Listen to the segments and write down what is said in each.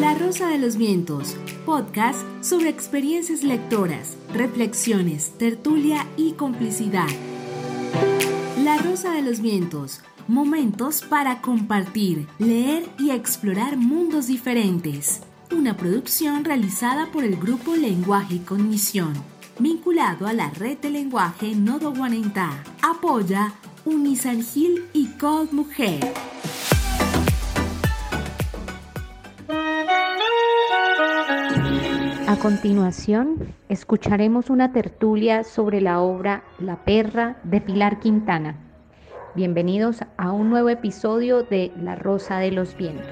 La Rosa de los Vientos, podcast sobre experiencias lectoras, reflexiones, tertulia y complicidad. La Rosa de los Vientos, momentos para compartir, leer y explorar mundos diferentes. Una producción realizada por el grupo Lenguaje y Cognición, vinculado a la red de lenguaje Nodo Guanentá. Apoya Unisangil y Code Mujer. Continuación, escucharemos una tertulia sobre la obra La perra de Pilar Quintana. Bienvenidos a un nuevo episodio de La Rosa de los Vientos.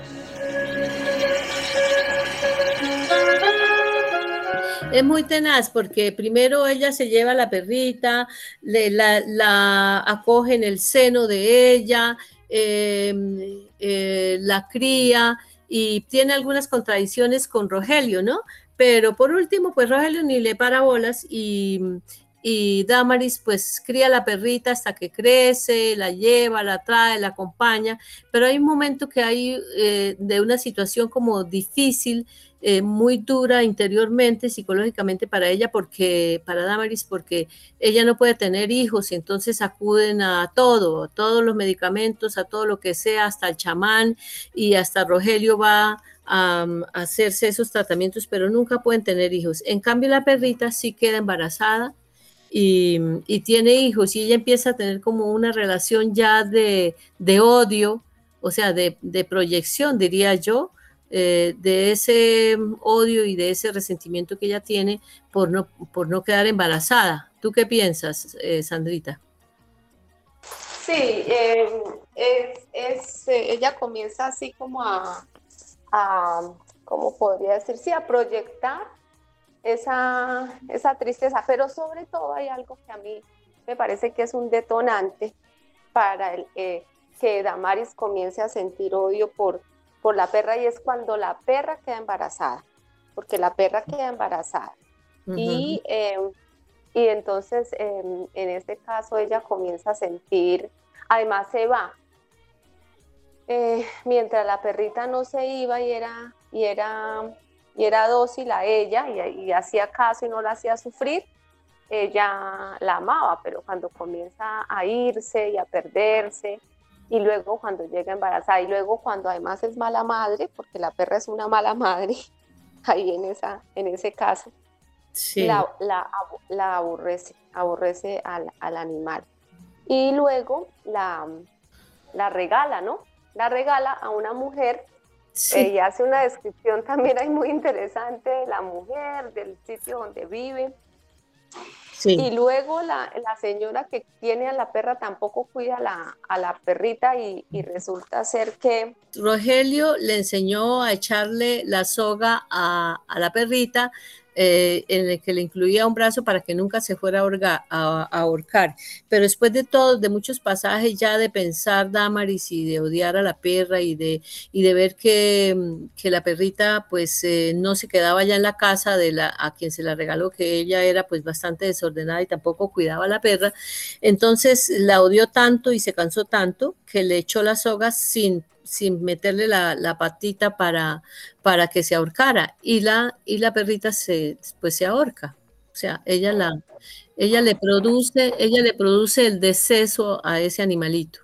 Es muy tenaz porque primero ella se lleva la perrita, la, acoge en el seno de ella, em, eh, la cría y tiene algunas contradicciones con Rogelio, ¿no? Pero por último, pues Rogelio ni le para bolas y, y Damaris pues cría la perrita hasta que crece, la lleva, la trae, la acompaña, pero hay un momento que hay eh, de una situación como difícil, eh, muy dura interiormente, psicológicamente para ella, porque para Damaris, porque ella no puede tener hijos y entonces acuden a todo, a todos los medicamentos, a todo lo que sea, hasta el chamán y hasta Rogelio va a, hacerse esos tratamientos, pero nunca pueden tener hijos. En cambio, la perrita sí queda embarazada y, tiene hijos y ella empieza a tener como una relación ya de, odio, o sea, de, proyección, diría yo, eh, de ese odio y de ese resentimiento que ella tiene por no, por no quedar embarazada. ¿Tú qué piensas, eh, Sandrita? Sí, eh, es, ella comienza así como a, a, ¿cómo podría decir? Sí, a proyectar esa, esa tristeza, pero sobre todo hay algo que a mí me parece que es un detonante para el, que Damaris comience a sentir odio por, por la perra y es cuando la perra queda embarazada, porque la perra queda embarazada. y, em, y entonces em, en este caso ella comienza a sentir, además se va, eh, mientras la perrita no se iba y era, y era, y era dócil a ella y, hacía caso y no la hacía sufrir, ella la amaba, pero cuando comienza a irse y a perderse, y luego cuando llega embarazada, y luego cuando además es mala madre, porque la perra es una mala madre, ahí en, esa, en ese caso, la, la, aborrece, aborrece al, al, animal. Y luego la, la regala, ¿no? la regala a una mujer y hace una descripción también ahí muy interesante de la mujer, del sitio donde vive. Y luego la, señora que tiene a la perra tampoco cuida a la, perrita y, resulta ser que... Rogelio le enseñó a echarle la soga a, a la perrita eh, en el que le incluía un brazo para que nunca se fuera a, ahorcar. Pero después de todo, de muchos pasajes ya de pensar Damaris y de odiar a la perra y de, y de ver que, mm, que la perrita pues eh, no se quedaba ya en la casa de la, a quien se la regaló, que ella era pues bastante desordenada y tampoco cuidaba a la perra, entonces la odió tanto y se cansó tanto que le echó las sogas sin sin meterle la, patita para, para que se ahorcara y la, y la perrita se, pues se ahorca. O sea, ella, la, ella, le produce, ella le produce el deceso a ese animalito,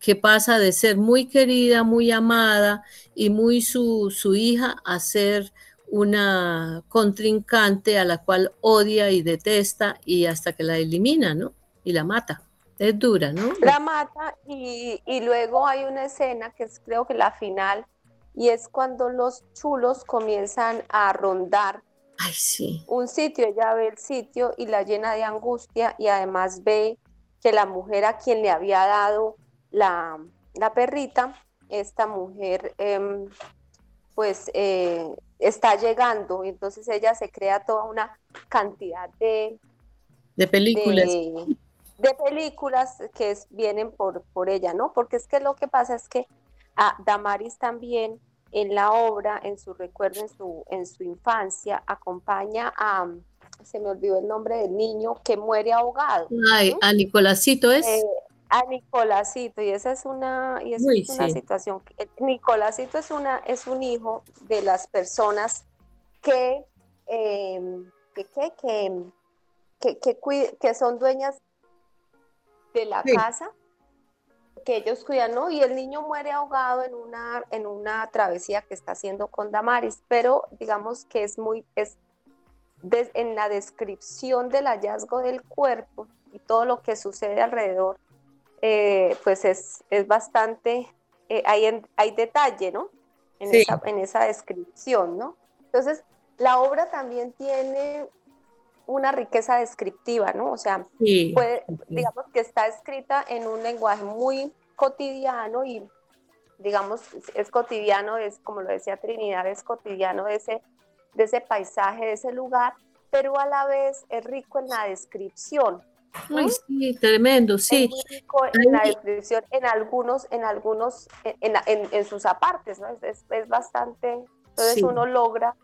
que pasa de ser muy querida, muy amada y muy su, su hija a ser una contrincante a la cual odia y detesta y hasta que la elimina, ¿no? Y la mata. Es dura, ¿no? La mata y, luego hay una escena que es creo que la final y es cuando los chulos comienzan a rondar Ay, sí. un sitio, ella ve el sitio y la llena de angustia y además ve que la mujer a quien le había dado la, perrita, esta mujer em, pues eh, está llegando entonces ella se crea toda una cantidad de... De películas de películas que vienen por, por ella, ¿no? Porque es que lo que pasa es que a Damaris también en la obra, en su recuerdo, en su, en su infancia, acompaña a, se me olvidó el nombre del niño que muere ahogado. Ay, a Nicolásito es. Eh, a Nicolásito, y esa es una, y esa es una situación. Nicolásito es, una, es un hijo de las personas que, em, que, que, que, que, son dueñas de la casa que ellos cuidan, ¿no? Y el niño muere ahogado en una, en una travesía que está haciendo con Damaris, pero digamos que es muy, es en la descripción del hallazgo del cuerpo y todo lo que sucede alrededor, eh, pues es, es bastante, eh, hay, hay detalle, ¿no? En, esa, en esa descripción, ¿no? Entonces, la obra también tiene una riqueza descriptiva, ¿no? O sea, puede, digamos que está escrita en un lenguaje muy cotidiano y, digamos, es cotidiano, es como lo decía Trinidad, es cotidiano de ese, de ese paisaje, de ese lugar, pero a la vez es rico en la descripción. Sí, tremendo, sí. En la descripción en algunos, en algunos, en, en, sus apartes, ¿no? Es, es, bastante, entonces uno logra,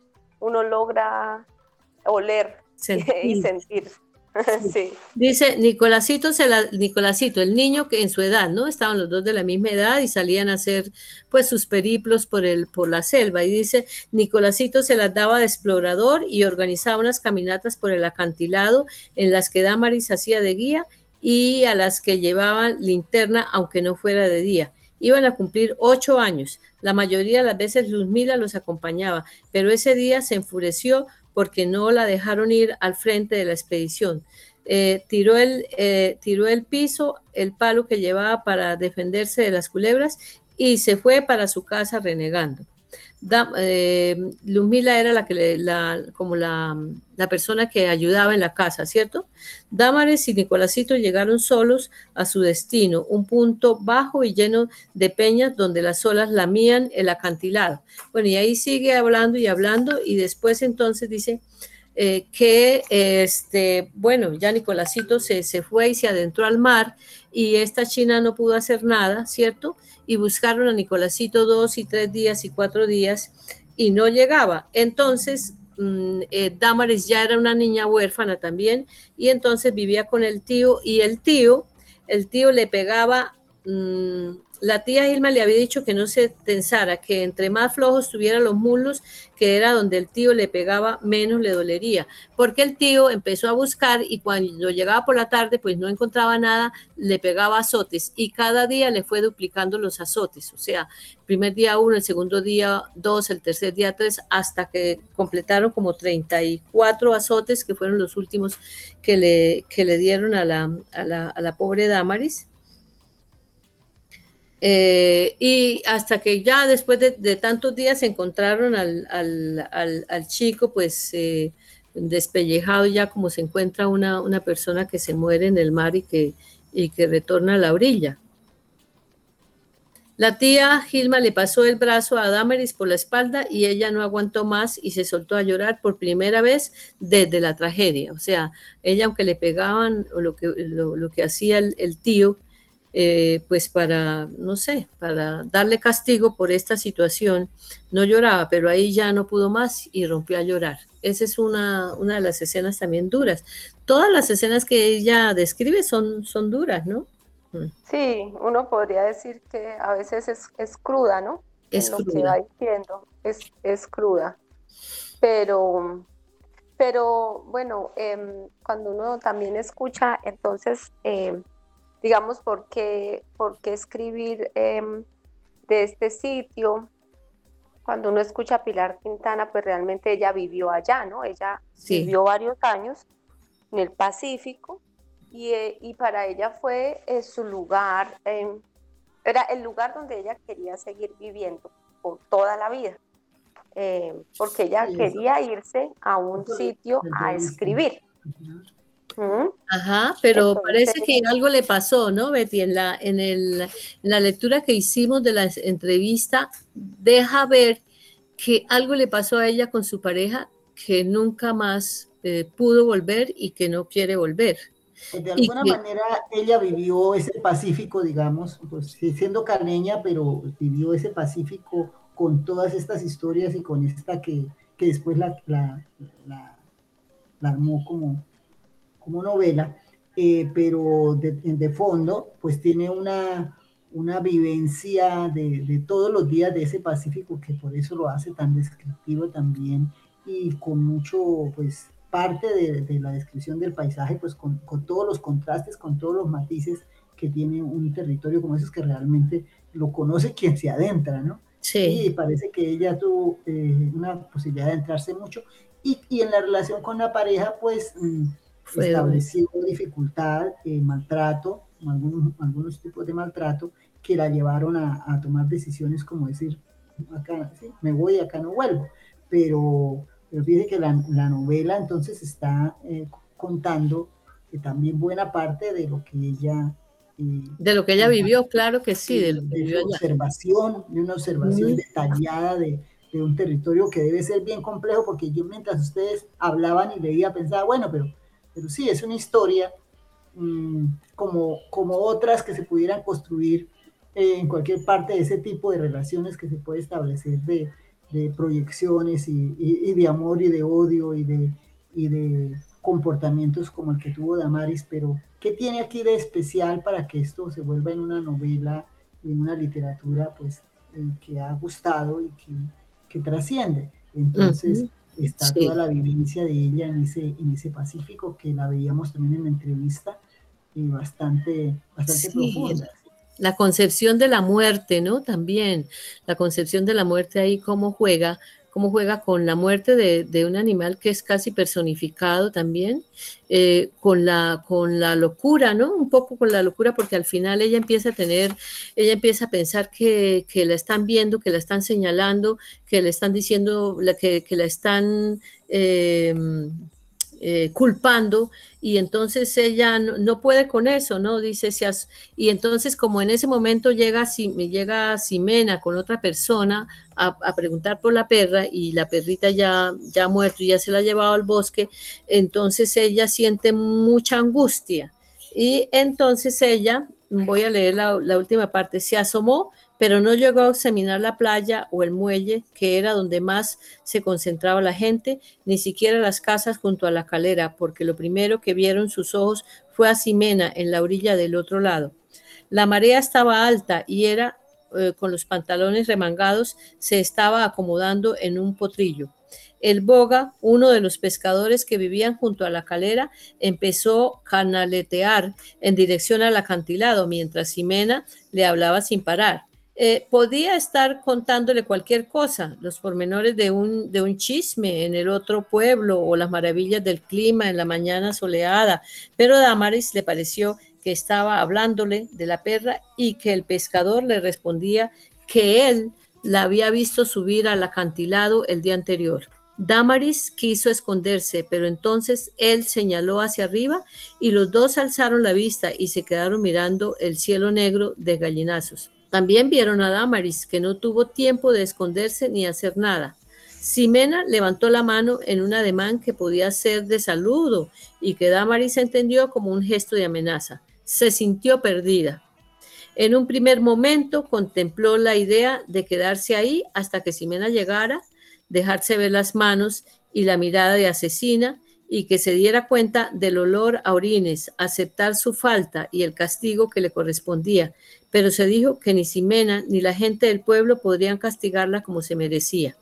uno logra oler y sentir. Sí. Dice Nicolásito, se la, Nicolásito, el niño que en su edad, ¿no? Estaban los dos de la misma edad y salían a hacer pues sus periplos por el, por la selva. Y dice, Nicolásito se las daba de explorador y organizaba unas caminatas por el acantilado en las que Damaris hacía de guía y a las que llevaban linterna, aunque no fuera de día. Iban a cumplir ocho años. La mayoría de las veces Luzmila los acompañaba, pero ese día se enfureció porque no la dejaron ir al frente de la expedición. Eh, tiró, el, eh, tiró el piso, el palo que llevaba para defenderse de las culebras y se fue para su casa renegando eh, Lumila era la que la, como la, persona que ayudaba en la casa, ¿cierto? Dámares y Nicolásito llegaron solos a su destino, un punto bajo y lleno de peñas donde las olas lamían el acantilado. Bueno, y ahí sigue hablando y hablando y después entonces dice eh, que, este, bueno, ya Nicolásito se, se fue y se adentró al mar y esta china no pudo hacer nada, ¿cierto? y buscaron a Nicolásito dos y tres días y cuatro días y no llegaba. Entonces, mm, eh, Damaris ya era una niña huérfana también y entonces vivía con el tío y el tío, el tío le pegaba mm, la tía Irma le había dicho que no se tensara, que entre más flojos tuviera los muslos, que era donde el tío le pegaba, menos le dolería. Porque el tío empezó a buscar y cuando llegaba por la tarde, pues no encontraba nada, le pegaba azotes y cada día le fue duplicando los azotes. O sea, primer día uno, el segundo día dos, el tercer día tres, hasta que completaron como 34 azotes, que fueron los últimos que le, que le dieron a la, a la, a la pobre Damaris. Eh, y hasta que ya después de, tantos días encontraron al, chico, pues eh, despellejado ya como se encuentra una, persona que se muere en el mar y que, y que retorna a la orilla. La tía Gilma le pasó el brazo a Damaris por la espalda y ella no aguantó más y se soltó a llorar por primera vez desde la tragedia. O sea, ella aunque le pegaban o lo que, lo, que hacía el tío, eh, pues para, no sé, para darle castigo por esta situación, no lloraba, pero ahí ya no pudo más y rompió a llorar. Esa es una, una de las escenas también duras. Todas las escenas que ella describe son, son duras, ¿no? Mm. Sí, uno podría decir que a veces es, cruda, ¿no? Es lo que va diciendo, es, es cruda. Pero, pero bueno, em, cuando uno también escucha, entonces em, digamos, por qué, por qué escribir em, de este sitio. Cuando uno escucha a Pilar Quintana, pues realmente ella vivió allá, ¿no? Ella vivió varios años en el Pacífico y, eh, y para ella fue eh, su lugar, em, era el lugar donde ella quería seguir viviendo por toda la vida. Em, porque ella quería irse a un sitio a escribir. Ajá, pero parece que algo le pasó, ¿no, Betty? En la, en, el, la lectura que hicimos de la entrevista, deja ver que algo le pasó a ella con su pareja que nunca más eh, pudo volver y que no quiere volver. Pues, de alguna manera ella vivió ese Pacífico, digamos, pues siendo carneña, pero vivió ese Pacífico con todas estas historias y con esta que, que después la, la, la, la armó como, como novela, eh, pero de, de, fondo, pues tiene una, una vivencia de, de, todos los días de ese Pacífico que por eso lo hace tan descriptivo también y con mucho, pues, parte de, de la descripción del paisaje, pues con, con, todos los contrastes, con todos los matices que tiene un territorio como esos que realmente lo conoce quien se adentra, ¿no? Sí. Y parece que ella tuvo eh, una posibilidad de entrarse mucho. Y, y, en la relación con la pareja, pues Fue estableció dificultad, eh, maltrato, algunos, algunos tipos de maltrato que la llevaron a, a tomar decisiones como decir, acá ¿sí? me voy, acá no vuelvo. Pero pero fíjese que la, la novela entonces está eh, contando que también buena parte de lo que ella... Eh, de lo que ella vivió, claro que sí. De, de, observación, de una observación detallada de, de, un territorio que debe ser bien complejo, porque yo mientras ustedes hablaban y leía pensaba, bueno, pero, pero sí, es una historia mmm, como, como otras que se pudieran construir eh, en cualquier parte de ese tipo de relaciones que se puede establecer de, de proyecciones y, y, y, de amor y de odio y de, y de comportamientos como el que tuvo Damaris, pero ¿qué tiene aquí de especial para que esto se vuelva en una novela, en una literatura pues eh, que ha gustado y que, que trasciende? Entonces. Está sí. toda la vivencia de ella en ese, en ese Pacífico que la veíamos también en la entrevista y bastante, bastante sí. profunda la concepción de la muerte, ¿no? También la concepción de la muerte ahí, cómo juega, cómo juega con la muerte de, un animal que es casi personificado también, eh, con, la, con la locura, ¿no? Un poco con la locura, porque al final ella empieza a tener, ella empieza a pensar que, que la están viendo, que la están señalando, que le están diciendo, que, que la están... Eh, eh, culpando y entonces ella no, puede con eso, ¿no? Dice, seas, y entonces como en ese momento llega, llega Simena con otra persona a, preguntar por la perra y la perrita ya, ya muerto y ya se la ha llevado al bosque, entonces ella siente mucha angustia y entonces ella, voy a leer la última parte, se asomó pero no llegó a examinar la playa o el muelle, que era donde más se concentraba la gente, ni siquiera las casas junto a la calera, porque lo primero que vieron sus ojos fue a Ximena en la orilla del otro lado. La marea estaba alta y era, eh, con los pantalones remangados, se estaba acomodando en un potrillo. El boga, uno de los pescadores que vivían junto a la calera, empezó a canaletear en dirección al acantilado, mientras Ximena le hablaba sin parar. Eh, podía estar contándole cualquier cosa, los pormenores de un, de un chisme en el otro pueblo o las maravillas del clima en la mañana soleada, pero a Damaris le pareció que estaba hablándole de la perra y que el pescador le respondía que él la había visto subir al acantilado el día anterior. Damaris quiso esconderse, pero entonces él señaló hacia arriba y los dos alzaron la vista y se quedaron mirando el cielo negro de gallinazos. También vieron a Damaris, que no tuvo tiempo de esconderse ni hacer nada. Ximena levantó la mano en un ademán que podía ser de saludo y que Damaris entendió como un gesto de amenaza. Se sintió perdida. En un primer momento contempló la idea de quedarse ahí hasta que Ximena llegara, dejarse ver las manos y la mirada de asesina y que se diera cuenta del olor a orines, aceptar su falta y el castigo que le correspondía, pero se dijo que ni Ximena ni la gente del pueblo podrían castigarla como se merecía.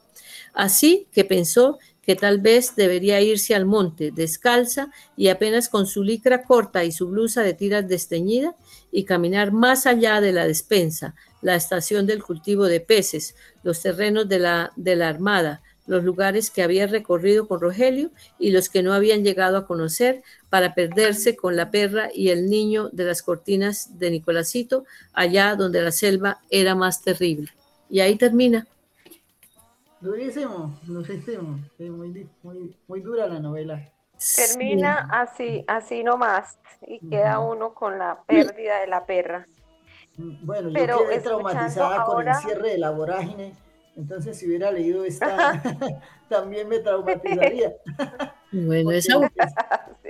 Así que pensó que tal vez debería irse al monte descalza y apenas con su licra corta y su blusa de tiras desteñida y caminar más allá de la despensa, la estación del cultivo de peces, los terrenos de la, de la armada, los lugares que había recorrido con Rogelio y los que no habían llegado a conocer para perderse con la perra y el niño de las cortinas de Nicolásito, allá donde la selva era más terrible. Y ahí termina. Durísimo, durísimo. Sí, muy, muy, muy dura la novela. Termina sí. así, así nomás, y queda uno con la pérdida de la perra. Bueno, yo Pero quedé traumatizada con el cierre de la vorágine entonces, si hubiera leído esta, también me traumatizaría. Bueno, esa...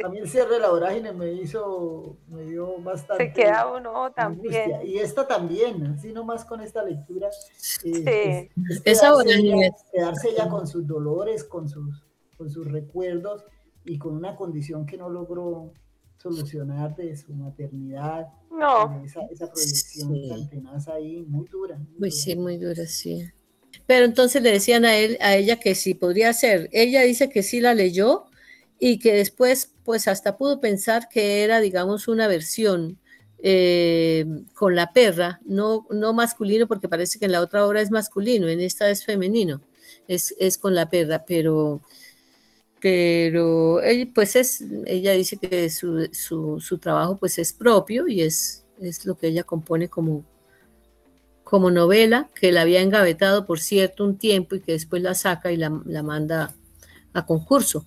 A mí el cierre de la vorágine me hizo, me dio bastante. Se queda uno también. Angustia. Y esta también, así nomás con esta lectura. Sí. Eh, es, es esa vorágine. Quedarse ya con sus dolores, con sus, con sus recuerdos y con una condición que no logró solucionar de su maternidad. No. Esa, esa proyección tan tenaz ahí, muy dura. Muy sí, muy dura, sí. Pero entonces le decían a él, a ella que sí podría ser. Ella dice que sí la leyó y que después, pues hasta pudo pensar que era, digamos, una versión eh, con la perra, no, no masculino, porque parece que en la otra obra es masculino, en esta es femenino, es, es con la perra, pero pero pues es, ella dice que su, su, su, trabajo pues es propio y es, es lo que ella compone como, como novela, que la había engavetado por cierto un tiempo y que después la saca y la, la manda a concurso.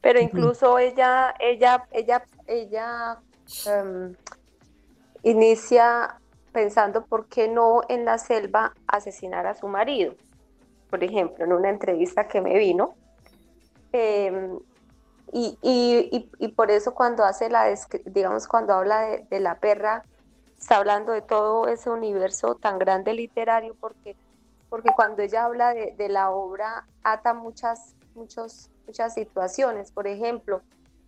Pero incluso ella, ella, ella, ella em, inicia pensando por qué no en la selva asesinar a su marido por ejemplo, en una entrevista que me vino. Em, y, y, y, por eso cuando hace la, digamos, cuando habla de, la perra, está hablando de todo ese universo tan grande literario, porque, porque cuando ella habla de, de la obra, ata muchas, muchos, muchas situaciones. Por ejemplo,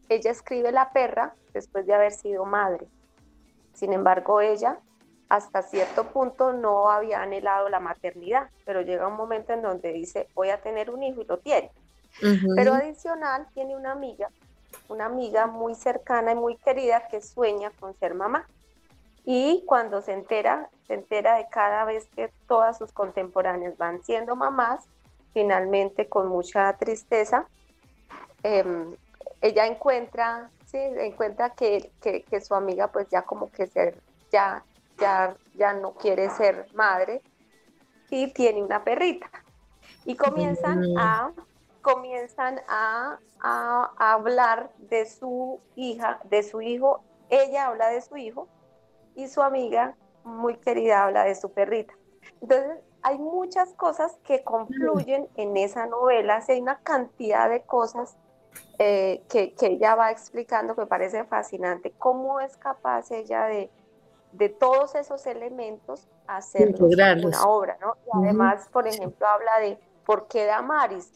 ella escribe La perra después de haber sido madre. Sin embargo, ella hasta cierto punto no había anhelado la maternidad, pero llega un momento en donde dice, voy a tener un hijo y lo tiene. Pero adicional tiene una amiga, una amiga muy cercana y muy querida que sueña con ser mamá. Y cuando se entera, se entera de cada vez que todas sus contemporáneas van siendo mamás, finalmente con mucha tristeza, em, ella encuentra, sí, encuentra que, que, que, su amiga pues ya como que se, ya ya, no quiere ser madre y tiene una perrita. Y comienzan a, comienzan a, hablar de su hija, de su hijo. Ella habla de su hijo y su amiga muy querida habla de su perrita. Entonces, hay muchas cosas que confluyen en esa novela, hay una cantidad de cosas eh, que, que, ella va explicando que me parece fascinante. ¿Cómo es capaz ella de, de todos esos elementos hacer una obra, ¿no? Y además, por ejemplo, habla de por qué Damaris.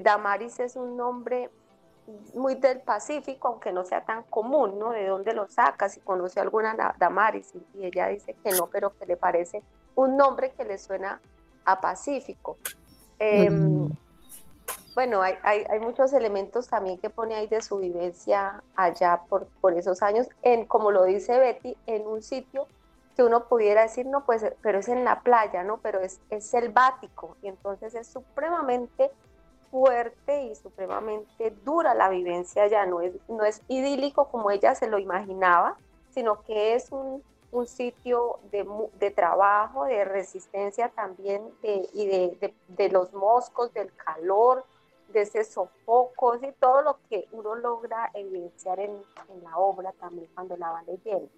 Damaris es un nombre muy del Pacífico, aunque no sea tan común, ¿no? ¿De dónde lo saca? Si conoce alguna Damaris. Y ella dice que no, pero que le parece un nombre que le suena a Pacífico. Em, bueno, hay, hay, hay, muchos elementos también que pone ahí de su vivencia allá por, por esos años, en, como lo dice Betty, en un sitio que uno pudiera decir, no, pues, pero es en la playa, ¿no? Pero es, es selvático y entonces es supremamente fuerte y supremamente dura la vivencia allá, no es, no es idílico como ella se lo imaginaba, sino que es un, un sitio de, de, trabajo, de resistencia también de, y de, de, los moscos, del calor, de ese sofocos y todo lo que uno logra evidenciar en, la obra también cuando la va leyendo.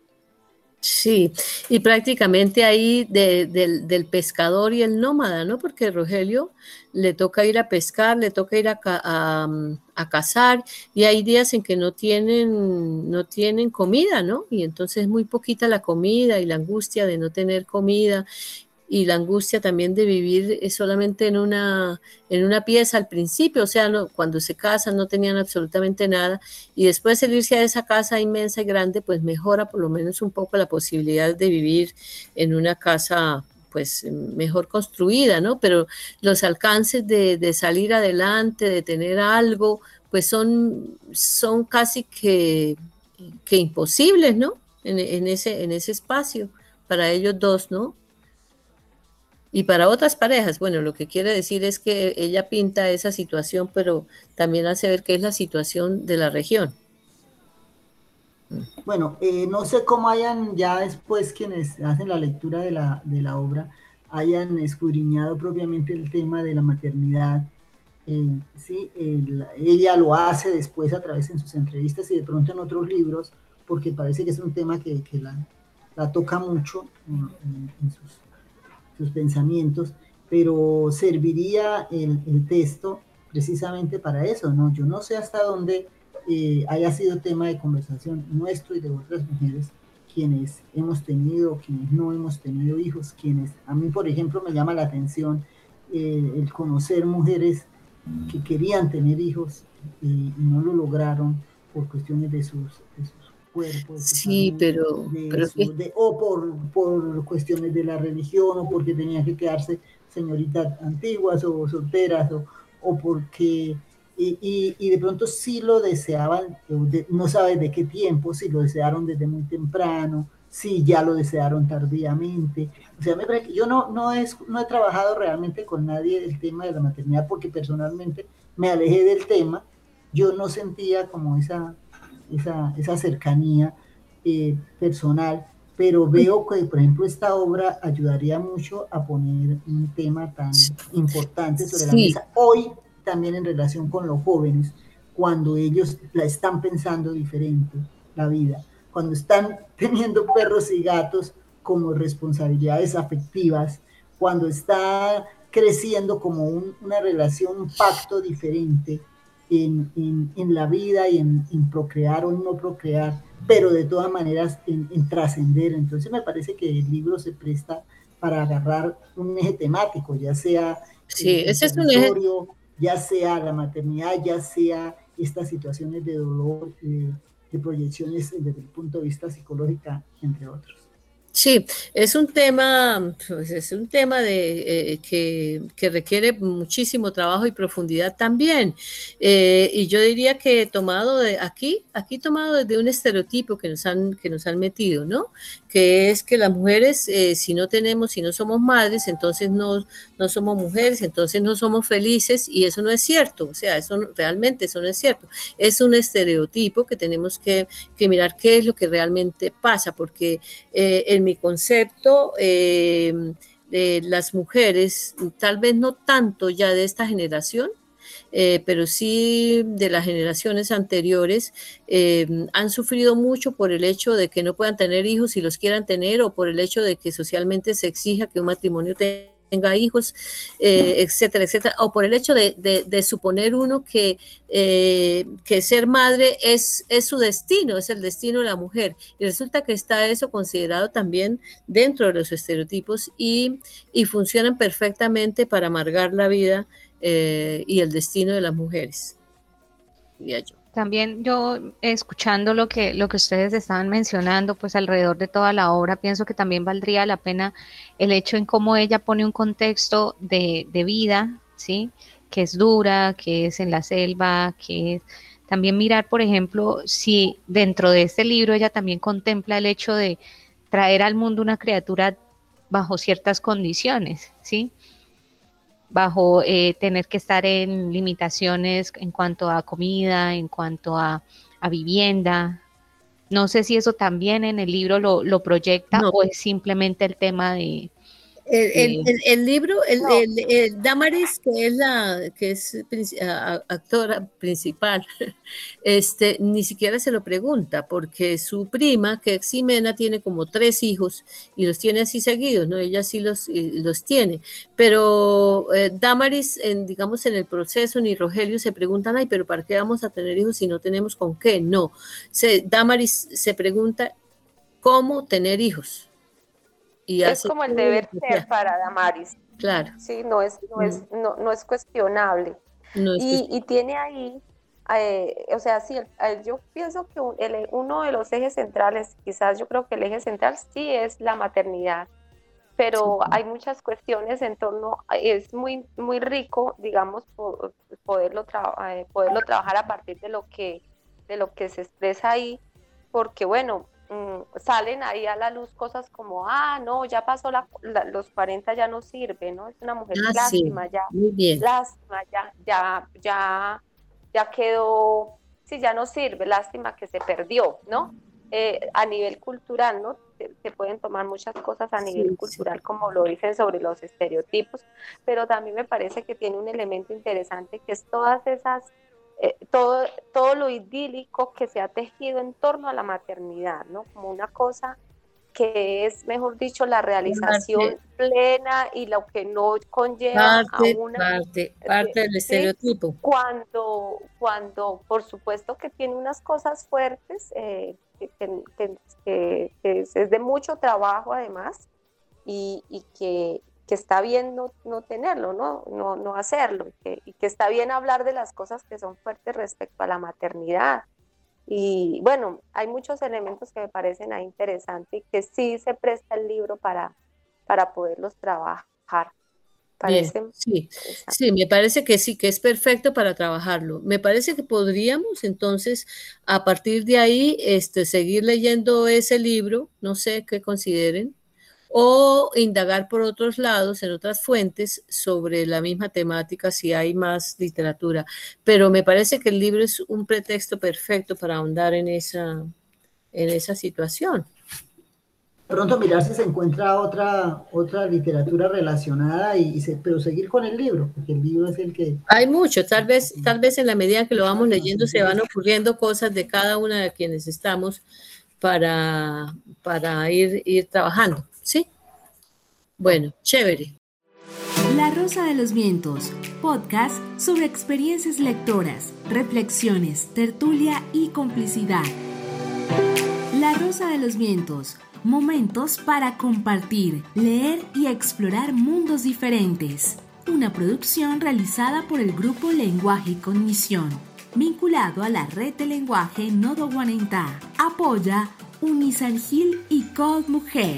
Sí, y prácticamente ahí del pescador y el nómada, ¿no? Porque Rogelio le toca ir a pescar, le toca ir a, a, cazar, y hay días en que no tienen, no tienen comida, ¿no? Y entonces es muy poquita la comida y la angustia de no tener comida, y la angustia también de vivir eh, solamente en una, en una pieza al principio, o sea, no, cuando se casan no tenían absolutamente nada y después de irse a esa casa inmensa y grande, pues mejora por lo menos un poco la posibilidad de vivir en una casa pues mejor construida, ¿no? Pero los alcances de, salir adelante, de tener algo, pues son, son casi que, que imposibles, ¿no? En, ese, en ese espacio para ellos dos, ¿no? Y para otras parejas, bueno, lo que quiere decir es que ella pinta esa situación, pero también hace ver que es la situación de la región. Bueno, eh, no sé cómo hayan ya después quienes hacen la lectura de la, de la obra, hayan escudriñado propiamente el tema de la maternidad. Eh, sí, ella lo hace después a través en sus entrevistas y de pronto en otros libros, porque parece que es un tema que, la, toca mucho en sus sus pensamientos, pero serviría el, el, texto precisamente para eso, ¿no? Yo no sé hasta dónde eh, haya sido tema de conversación nuestro y de otras mujeres, quienes hemos tenido, quienes no hemos tenido hijos, quienes, a mí por ejemplo me llama la atención eh, el conocer mujeres que querían tener hijos y, no lo lograron por cuestiones de sus, cuerpos. sí, pero... o por, por cuestiones de la religión, o porque tenían que quedarse señoritas antiguas o solteras, o, o porque y, y, de pronto sí lo deseaban, no sabes de qué tiempo, si lo desearon desde muy temprano, si ya lo desearon tardíamente. O sea, me yo no, no, es, no he trabajado realmente con nadie el tema de la maternidad porque personalmente me alejé del tema, yo no sentía como esa, esa, esa cercanía eh, personal, pero veo que, por ejemplo, esta obra ayudaría mucho a poner un tema tan importante sobre la mesa hoy también en relación con los jóvenes, cuando ellos la están pensando diferente, la vida, cuando están teniendo perros y gatos como responsabilidades afectivas, cuando está creciendo como una relación, un pacto diferente en, la vida y en, procrear o no procrear, pero de todas maneras en, trascender. Entonces me parece que el libro se presta para agarrar un eje temático, ya sea sí, ese es un eje ya sea la maternidad, ya sea estas situaciones de dolor, eh, de proyecciones desde el punto de vista psicológico, entre otros. Sí, es un tema, pues es un tema de, eh, que, requiere muchísimo trabajo y profundidad también. Eh, y yo diría que tomado de aquí, aquí tomado desde un estereotipo que nos han, que nos han metido, ¿no? Que es que las mujeres, eh, si no tenemos, si no somos madres, entonces no, no somos mujeres, entonces no somos felices, y eso no es cierto. O sea, eso realmente eso no es cierto. Es un estereotipo que tenemos que, que mirar qué es lo que realmente pasa, porque en mi concepto, eh, las mujeres, tal vez no tanto ya de esta generación, eh, pero sí de las generaciones anteriores, eh, han sufrido mucho por el hecho de que no puedan tener hijos si los quieran tener o por el hecho de que socialmente se exija que un matrimonio tenga tenga hijos, eh, etcétera, etcétera, o por el hecho de, suponer uno que, eh, que ser madre es, es su destino, es el destino de la mujer. Y resulta que está eso considerado también dentro de los estereotipos y, y funcionan perfectamente para amargar la vida eh, y el destino de las mujeres. yo. También yo escuchando lo que, lo que ustedes estaban mencionando, pues alrededor de toda la obra, pienso que también valdría la pena el hecho en cómo ella pone un contexto de, de vida, ¿sí? Que es dura, que es en la selva, que es también mirar, por ejemplo, si dentro de este libro ella también contempla el hecho de traer al mundo una criatura bajo ciertas condiciones, ¿sí? Bajo eh, tener que estar en limitaciones en cuanto a comida, en cuanto a, vivienda. No sé si eso también en el libro lo, lo proyecta o es simplemente el tema de, el, libro, el, Damaris, que es la que es actora principal, este, ni siquiera se lo pregunta, porque su prima, que es Ximena, tiene como tres hijos y los tiene así seguidos, ¿no? Ella sí los, los tiene. Pero eh, Damaris, en, digamos, en el proceso, ni Rogelio se preguntan, ay, pero ¿para qué vamos a tener hijos si no tenemos con qué? No. Se, Damaris se pregunta cómo tener hijos es como el deber ser para Damaris. Claro. Sí, no es, no es, mm. no, es cuestionable. y, tiene ahí, eh, o sea, sí, yo pienso que uno de los ejes centrales, quizás yo creo que el eje central sí es la maternidad, pero hay muchas cuestiones en torno, es muy, muy rico, digamos, poderlo, eh, poderlo trabajar a partir de lo que, de lo que se expresa ahí, porque bueno, Mm, salen ahí a la luz cosas como, ah, no, ya pasó los 40, ya no sirve, ¿no? Es una mujer ah, lástima, ya, lástima, ya, ya, ya, ya quedó, sí, ya no sirve, lástima que se perdió, ¿no? Eh, a nivel cultural, ¿no? Se, pueden tomar muchas cosas a nivel cultural, como lo dicen sobre los estereotipos, pero también me parece que tiene un elemento interesante que es todas esas eh, todo, todo lo idílico que se ha tejido en torno a la maternidad, ¿no? Como una cosa que es, mejor dicho, la realización plena y lo que no conlleva parte, a una... Parte, parte del estereotipo. Cuando, cuando, por supuesto que tiene unas cosas fuertes, eh, que, es de mucho trabajo además, y, y, que, que está bien no, no tenerlo, ¿no? No, no hacerlo, y que, y que está bien hablar de las cosas que son fuertes respecto a la maternidad. Y bueno, hay muchos elementos que me parecen ahí interesantes y que sí se presta el libro para, para poderlos trabajar. sí, sí, me parece que sí, que es perfecto para trabajarlo. Me parece que podríamos entonces, a partir de ahí, este, seguir leyendo ese libro, no sé qué consideren, o indagar por otros lados, en otras fuentes, sobre la misma temática si hay más literatura. Pero me parece que el libro es un pretexto perfecto para ahondar en esa, en esa situación. Pronto mirar si se encuentra otra, otra literatura relacionada, y, pero seguir con el libro, porque el libro es el que... Hay mucho, tal vez, tal vez en la medida que lo vamos leyendo se van ocurriendo cosas de cada una de quienes estamos para, para ir, ir trabajando. ¿Sí? Bueno, chévere. La Rosa de los Vientos, podcast sobre experiencias lectoras, reflexiones, tertulia y complicidad. La Rosa de los Vientos, momentos para compartir, leer y explorar mundos diferentes. Una producción realizada por el grupo Lenguaje y Cognición, vinculado a la red de lenguaje Nodo Guanentá. Apoya Unisan Gil y Cold Mujer.